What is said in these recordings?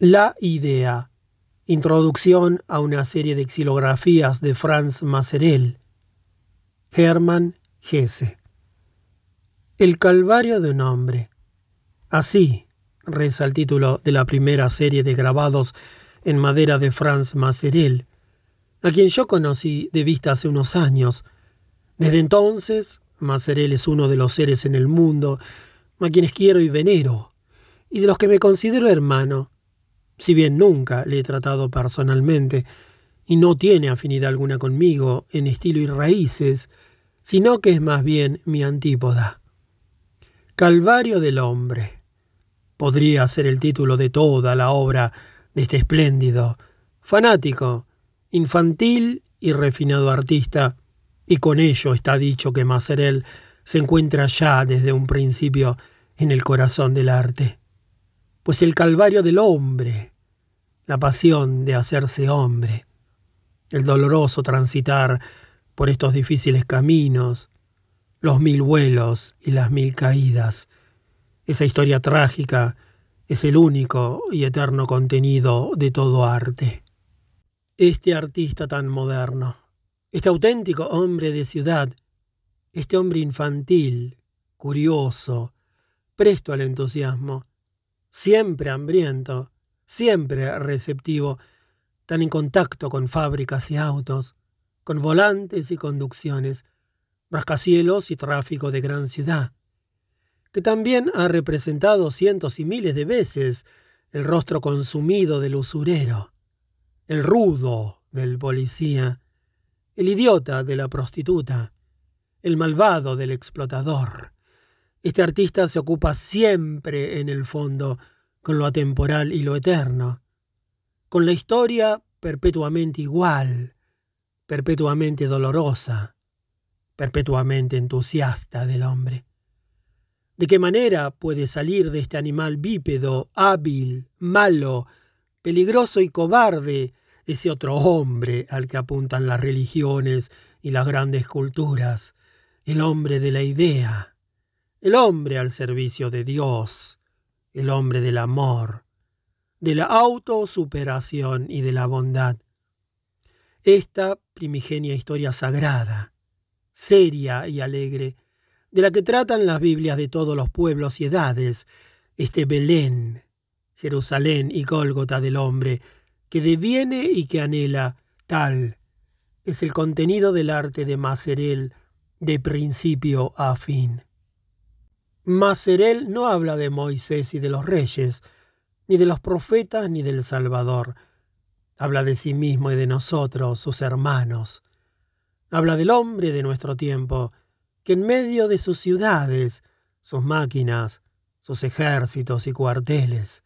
La idea. Introducción a una serie de xilografías de Franz Maserel. Hermann Hesse. El Calvario de un hombre. Así reza el título de la primera serie de grabados en madera de Franz Maserel, a quien yo conocí de vista hace unos años. Desde entonces, Maserel es uno de los seres en el mundo a quienes quiero y venero, y de los que me considero hermano, si bien nunca le he tratado personalmente, y no tiene afinidad alguna conmigo en estilo y raíces, sino que es más bien mi antípoda. Calvario del hombre. Podría ser el título de toda la obra de este espléndido, fanático, infantil y refinado artista, y con ello está dicho que Maserel se encuentra ya desde un principio en el corazón del arte. Pues el calvario del hombre, la pasión de hacerse hombre, el doloroso transitar por estos difíciles caminos, los mil vuelos y las mil caídas, esa historia trágica es el único y eterno contenido de todo arte. Este artista tan moderno, este auténtico hombre de ciudad, este hombre infantil, curioso, presto al entusiasmo, siempre hambriento, siempre receptivo, tan en contacto con fábricas y autos, con volantes y conducciones, rascacielos y tráfico de gran ciudad, que también ha representado cientos y miles de veces el rostro consumido del usurero, el rudo del policía, el idiota de la prostituta, el malvado del explotador. Este artista se ocupa siempre en el fondo con lo atemporal y lo eterno, con la historia perpetuamente igual, perpetuamente dolorosa, perpetuamente entusiasta del hombre. ¿De qué manera puede salir de este animal bípedo, hábil, malo, peligroso y cobarde ese otro hombre al que apuntan las religiones y las grandes culturas, el hombre de la idea, el hombre al servicio de Dios, el hombre del amor, de la autosuperación y de la bondad. Esta primigenia historia sagrada, seria y alegre, de la que tratan las Biblias de todos los pueblos y edades, este Belén, Jerusalén y Gólgota del hombre, que deviene y que anhela, tal es el contenido del arte de Maserel de principio a fin. Maserel no habla de Moisés y de los reyes, ni de los profetas ni del Salvador. Habla de sí mismo y de nosotros, sus hermanos. Habla del hombre de nuestro tiempo, que en medio de sus ciudades, sus máquinas, sus ejércitos y cuarteles,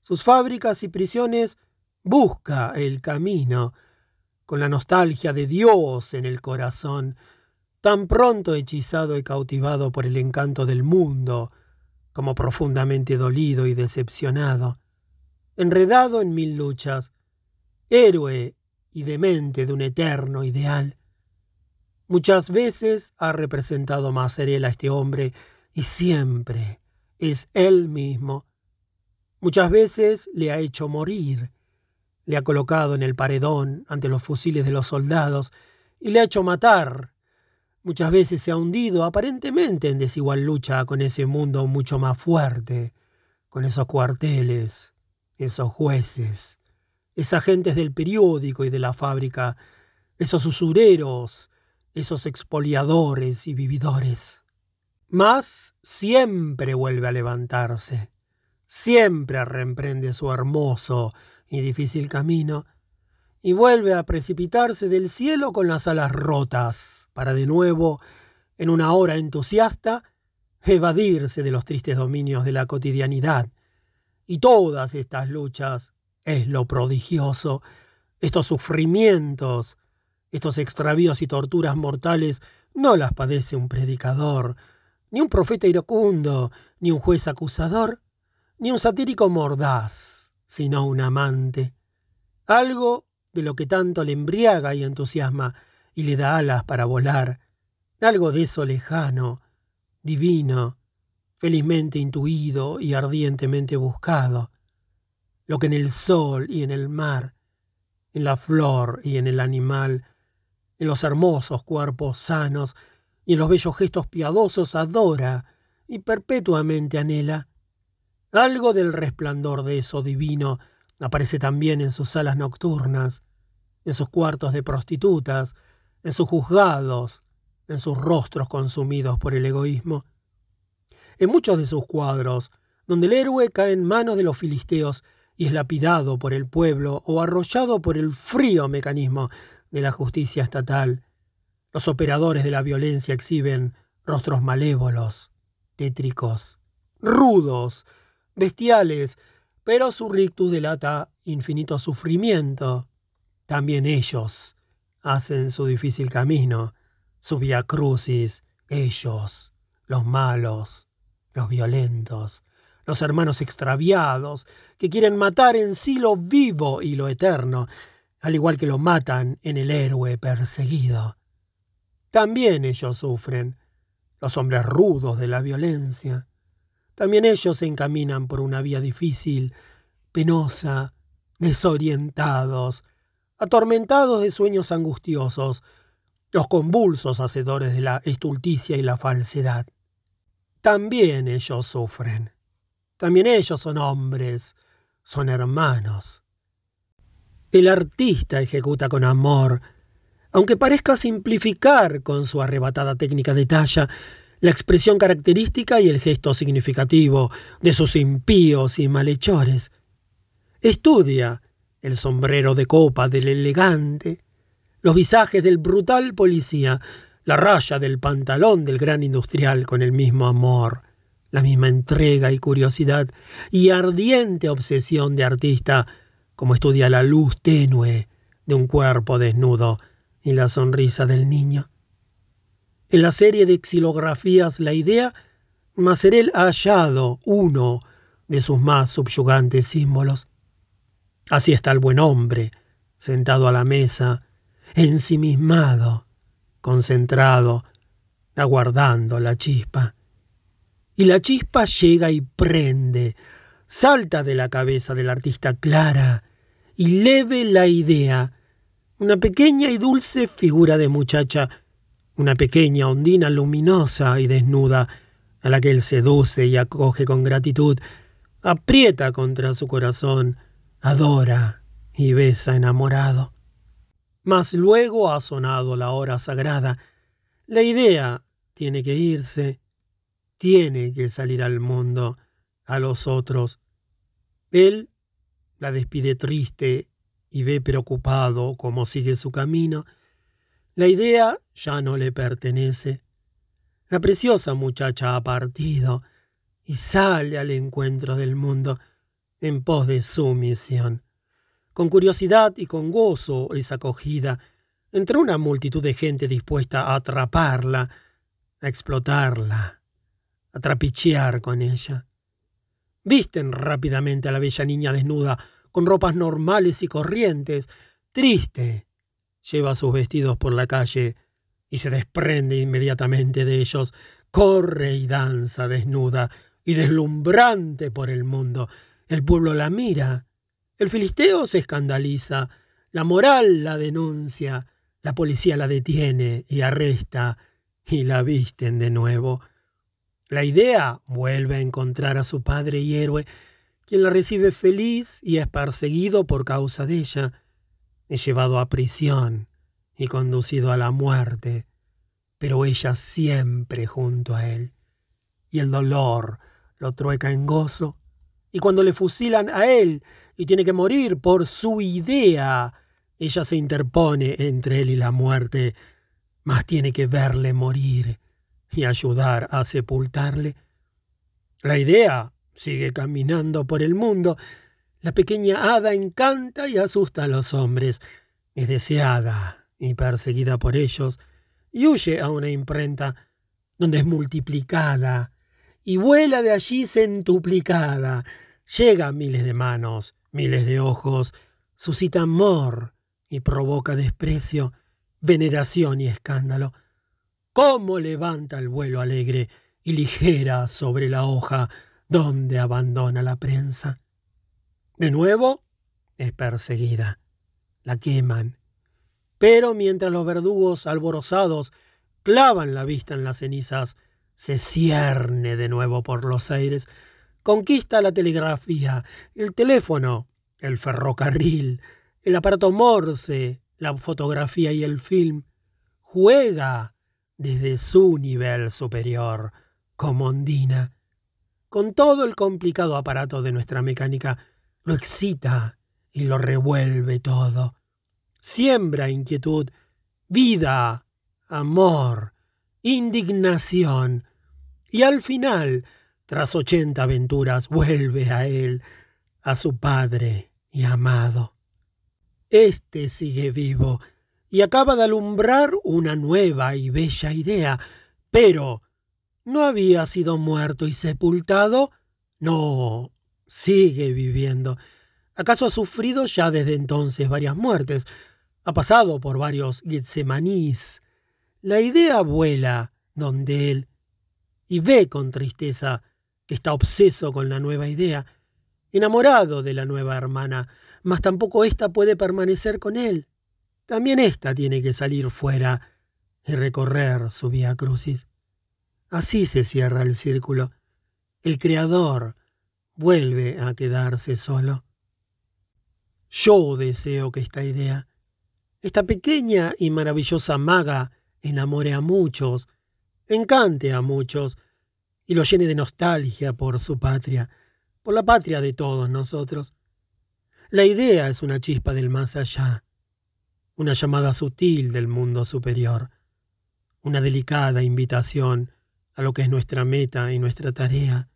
sus fábricas y prisiones, busca el camino, con la nostalgia de Dios en el corazón, tan pronto hechizado y cautivado por el encanto del mundo, como profundamente dolido y decepcionado, enredado en mil luchas, héroe y demente de un eterno ideal. Muchas veces ha representado Maserel a este hombre y siempre es él mismo. Muchas veces le ha hecho morir, le ha colocado en el paredón ante los fusiles de los soldados y le ha hecho matar Muchas veces se ha hundido aparentemente en desigual lucha con ese mundo mucho más fuerte, con esos cuarteles, esos jueces, esas gentes del periódico y de la fábrica, esos usureros, esos expoliadores y vividores. Mas siempre vuelve a levantarse, siempre reemprende su hermoso y difícil camino, y vuelve a precipitarse del cielo con las alas rotas, para de nuevo, en una hora entusiasta, evadirse de los tristes dominios de la cotidianidad. Y todas estas luchas es lo prodigioso, estos sufrimientos, estos extravíos y torturas mortales no las padece un predicador, ni un profeta iracundo, ni un juez acusador, ni un satírico mordaz, sino un amante. Algo de lo que tanto le embriaga y entusiasma y le da alas para volar, algo de eso lejano, divino, felizmente intuido y ardientemente buscado. lo que en el sol y en el mar, en la flor y en el animal, en los hermosos cuerpos sanos y en los bellos gestos piadosos adora y perpetuamente anhela. Algo del resplandor de eso divino aparece también en sus salas nocturnas, en sus cuartos de prostitutas, en sus juzgados, en sus rostros consumidos por el egoísmo. En muchos de sus cuadros, donde el héroe cae en manos de los filisteos y es lapidado por el pueblo o arrollado por el frío mecanismo de la justicia estatal, los operadores de la violencia exhiben rostros malévolos, tétricos, rudos, bestiales, pero su rictus delata infinito sufrimiento. También ellos hacen su difícil camino, su via crucis, ellos, los malos, los violentos, los hermanos extraviados, que quieren matar en sí lo vivo y lo eterno, al igual que lo matan en el héroe perseguido. También ellos sufren, los hombres rudos de la violencia. También ellos se encaminan por una vía difícil, penosa, desorientados, atormentados de sueños angustiosos, los convulsos hacedores de la estulticia y la falsedad. También ellos sufren. También ellos son hombres, son hermanos. El artista ejecuta con amor, aunque parezca simplificar con su arrebatada técnica de talla la expresión característica y el gesto significativo de sus impíos y malhechores. Estudia el sombrero de copa del elegante, los visajes del brutal policía, la raya del pantalón del gran industrial con el mismo amor, la misma entrega y curiosidad y ardiente obsesión de artista, como estudia la luz tenue de un cuerpo desnudo y la sonrisa del niño. En la serie de xilografías La Idea, Macerel ha hallado uno de sus más subyugantes símbolos. Así está el buen hombre, sentado a la mesa, ensimismado, concentrado, aguardando la chispa. Y la chispa llega y prende, salta de la cabeza del artista clara y leve la idea una pequeña y dulce figura de muchacha, una pequeña ondina luminosa y desnuda, a la que él seduce y acoge con gratitud, aprieta contra su corazón, adora y besa enamorado. Mas luego ha sonado la hora sagrada. La idea tiene que irse, tiene que salir al mundo, a los otros. Él la despide triste y ve preocupado cómo sigue su camino, la idea ya no le pertenece. La preciosa muchacha ha partido y sale al encuentro del mundo en pos de su misión. Con curiosidad y con gozo es acogida entre una multitud de gente dispuesta a atraparla, a explotarla, a trapichear con ella. Visten rápidamente a la bella niña desnuda con ropas normales y corrientes, triste, lleva sus vestidos por la calle y se desprende inmediatamente de ellos, corre y danza desnuda y deslumbrante por el mundo. El pueblo la mira, el filisteo se escandaliza, la moral la denuncia, la policía la detiene y arresta y la visten de nuevo. La idea vuelve a encontrar a su padre y héroe quien la recibe feliz y es perseguido por causa de ella, es llevado a prisión y conducido a la muerte, pero ella siempre junto a él, y el dolor lo trueca en gozo, y cuando le fusilan a él y tiene que morir por su idea, ella se interpone entre él y la muerte, mas tiene que verle morir y ayudar a sepultarle. La idea Sigue caminando por el mundo. La pequeña hada encanta y asusta a los hombres. Es deseada y perseguida por ellos y huye a una imprenta donde es multiplicada y vuela de allí centuplicada. Llega a miles de manos, miles de ojos, suscita amor y provoca desprecio, veneración y escándalo. ¿Cómo levanta el vuelo alegre y ligera sobre la hoja? ¿Dónde abandona la prensa. De nuevo, es perseguida. La queman. Pero mientras los verdugos alborozados clavan la vista en las cenizas, se cierne de nuevo por los aires, conquista la telegrafía, el teléfono, el ferrocarril, el aparato Morse, la fotografía y el film, juega desde su nivel superior, como ondina, con todo el complicado aparato de nuestra mecánica, lo excita y lo revuelve todo. Siembra inquietud, vida, amor, indignación, y al final, tras ochenta aventuras, vuelve a él, a su padre y amado. Este sigue vivo y acaba de alumbrar una nueva y bella idea, pero ¿no había sido muerto y sepultado? No, sigue viviendo. ¿Acaso ha sufrido ya desde entonces varias muertes? Ha pasado por varios Getsemanís. La idea vuela donde él y ve con tristeza que está obseso con la nueva idea, enamorado de la nueva hermana, mas tampoco ésta puede permanecer con él. También ésta tiene que salir fuera y recorrer su vía crucis. Así se cierra el círculo. El Creador vuelve a quedarse solo. Yo deseo que esta idea, esta pequeña y maravillosa maga, enamore a muchos, encante a muchos y lo llene de nostalgia por su patria, por la patria de todos nosotros. La idea es una chispa del más allá, una llamada sutil del mundo superior, una delicada invitación a lo que es nuestra meta y nuestra tarea,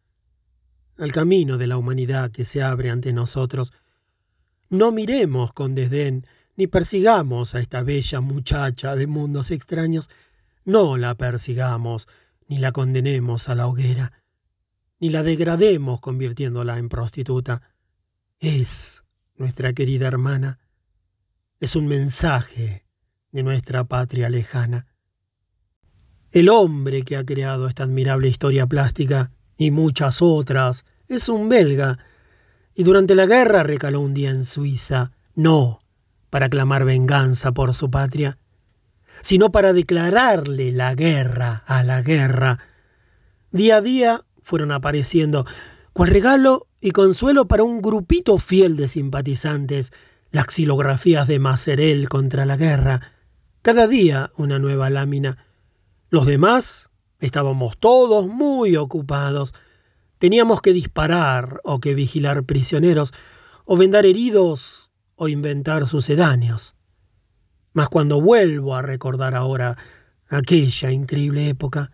al camino de la humanidad que se abre ante nosotros. No miremos con desdén ni persigamos a esta bella muchacha de mundos extraños, no la persigamos ni la condenemos a la hoguera, ni la degrademos convirtiéndola en prostituta. Es nuestra querida hermana, es un mensaje de nuestra patria lejana. El hombre que ha creado esta admirable historia plástica y muchas otras es un belga, y durante la guerra recaló un día en Suiza, no para clamar venganza por su patria, sino para declararle la guerra a la guerra. Día a día fueron apareciendo, cual regalo y consuelo para un grupito fiel de simpatizantes, las xilografías de Macerel contra la guerra, cada día una nueva lámina. Los demás estábamos todos muy ocupados. Teníamos que disparar o que vigilar prisioneros, o vendar heridos o inventar sucedáneos. Mas cuando vuelvo a recordar ahora aquella increíble época,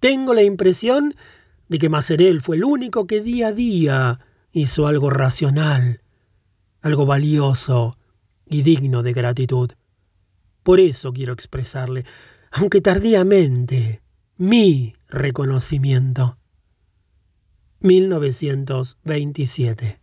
tengo la impresión de que Macerel fue el único que día a día hizo algo racional, algo valioso y digno de gratitud. Por eso quiero expresarle, aunque tardíamente, mi reconocimiento. 1927